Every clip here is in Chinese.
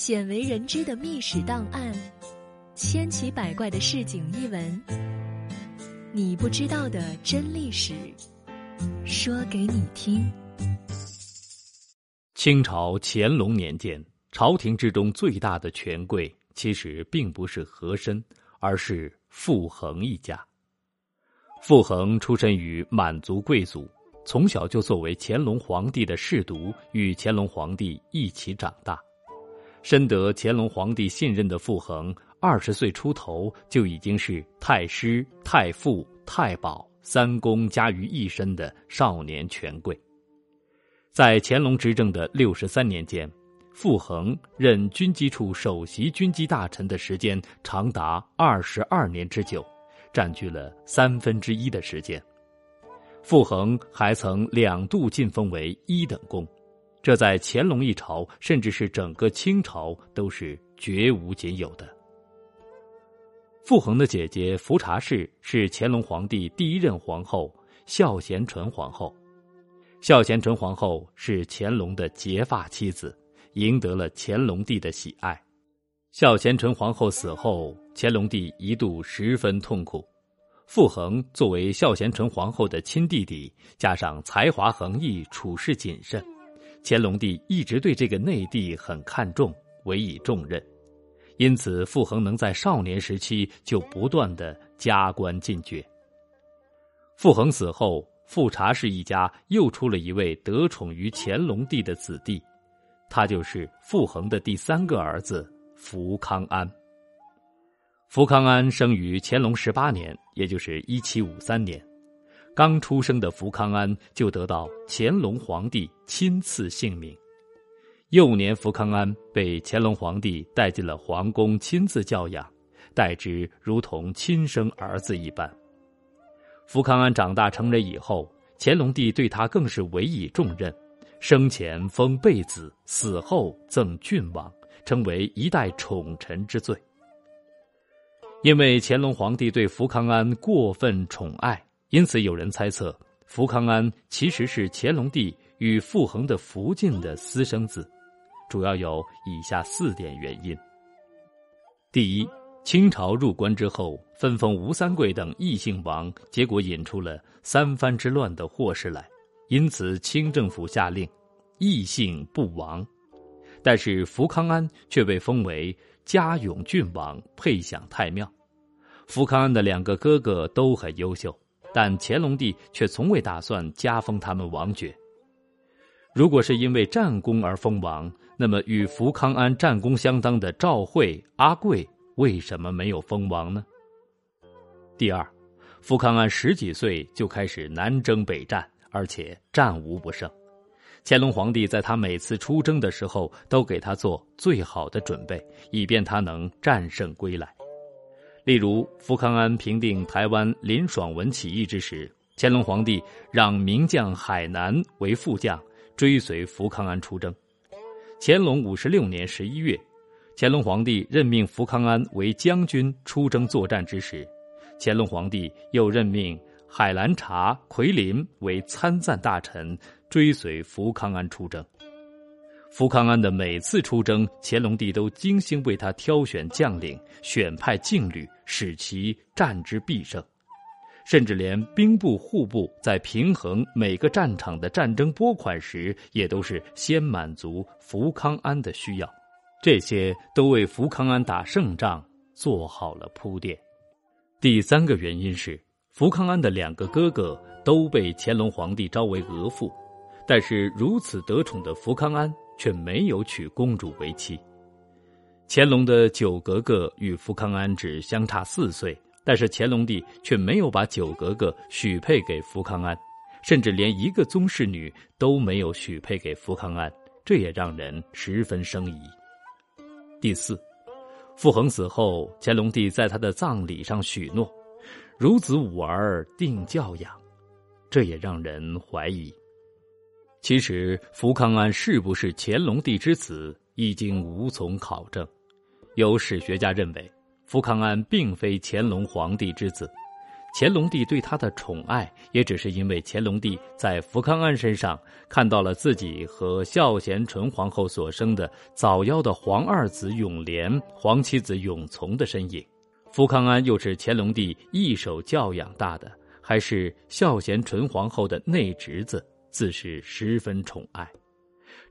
鲜为人知的秘史档案，千奇百怪的市井异闻，你不知道的真历史，说给你听。清朝乾隆年间，朝廷之中最大的权贵，其实并不是和珅，而是傅恒一家。傅恒出身于满族贵族，从小就作为乾隆皇帝的侍读，与乾隆皇帝一起长大。深得乾隆皇帝信任的傅恒，二十岁出头就已经是太师、太傅、太保三公加于一身的少年权贵。在乾隆执政的六十三年间，傅恒任军机处首席军机大臣的时间长达二十二年之久，占据了三分之一的时间。傅恒还曾两度晋封为一等公。这在乾隆一朝，甚至是整个清朝，都是绝无仅有的。傅恒的姐姐福察氏是乾隆皇帝第一任皇后孝贤纯皇后，孝贤纯皇后是乾隆的结发妻子，赢得了乾隆帝的喜爱。孝贤纯皇后死后，乾隆帝一度十分痛苦。傅恒作为孝贤纯皇后的亲弟弟，加上才华横溢、处事谨慎。乾隆帝一直对这个内弟很看重，委以重任，因此傅恒能在少年时期就不断的加官进爵。傅恒死后，富察氏一家又出了一位得宠于乾隆帝的子弟，他就是傅恒的第三个儿子福康安。福康安生于乾隆十八年，也就是一七五三年。刚出生的福康安就得到乾隆皇帝亲赐姓名。幼年，福康安被乾隆皇帝带进了皇宫，亲自教养，待之如同亲生儿子一般。福康安长大成人以后，乾隆帝对他更是委以重任，生前封贝子，死后赠郡王，成为一代宠臣之最。因为乾隆皇帝对福康安过分宠爱。因此，有人猜测，福康安其实是乾隆帝与傅恒的福晋的私生子，主要有以下四点原因：第一，清朝入关之后，分封吴三桂等异姓王，结果引出了三藩之乱的祸事来，因此清政府下令异姓不亡，但是福康安却被封为嘉永郡王，配享太庙。福康安的两个哥哥都很优秀。但乾隆帝却从未打算加封他们王爵。如果是因为战功而封王，那么与福康安战功相当的赵惠、阿贵为什么没有封王呢？第二，福康安十几岁就开始南征北战，而且战无不胜。乾隆皇帝在他每次出征的时候，都给他做最好的准备，以便他能战胜归来。例如，福康安平定台湾林爽文起义之时，乾隆皇帝让名将海南为副将，追随福康安出征。乾隆五十六年十一月，乾隆皇帝任命福康安为将军出征作战之时，乾隆皇帝又任命海兰察、奎林为参赞大臣，追随福康安出征。福康安的每次出征，乾隆帝都精心为他挑选将领，选派劲旅，使其战之必胜。甚至连兵部、户部在平衡每个战场的战争拨款时，也都是先满足福康安的需要。这些都为福康安打胜仗做好了铺垫。第三个原因是，福康安的两个哥哥都被乾隆皇帝招为额驸，但是如此得宠的福康安。却没有娶公主为妻。乾隆的九格格与福康安只相差四岁，但是乾隆帝却没有把九格格许配给福康安，甚至连一个宗室女都没有许配给福康安，这也让人十分生疑。第四，傅恒死后，乾隆帝在他的葬礼上许诺：“孺子五儿定教养”，这也让人怀疑。其实，福康安是不是乾隆帝之子，已经无从考证。有史学家认为，福康安并非乾隆皇帝之子。乾隆帝对他的宠爱，也只是因为乾隆帝在福康安身上看到了自己和孝贤纯皇后所生的早夭的皇二子永琏、皇七子永琮的身影。福康安又是乾隆帝一手教养大的，还是孝贤纯皇后的内侄子，自是十分宠爱。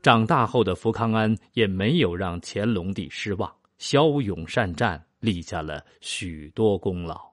长大后的福康安也没有让乾隆帝失望，骁勇善战，立下了许多功劳。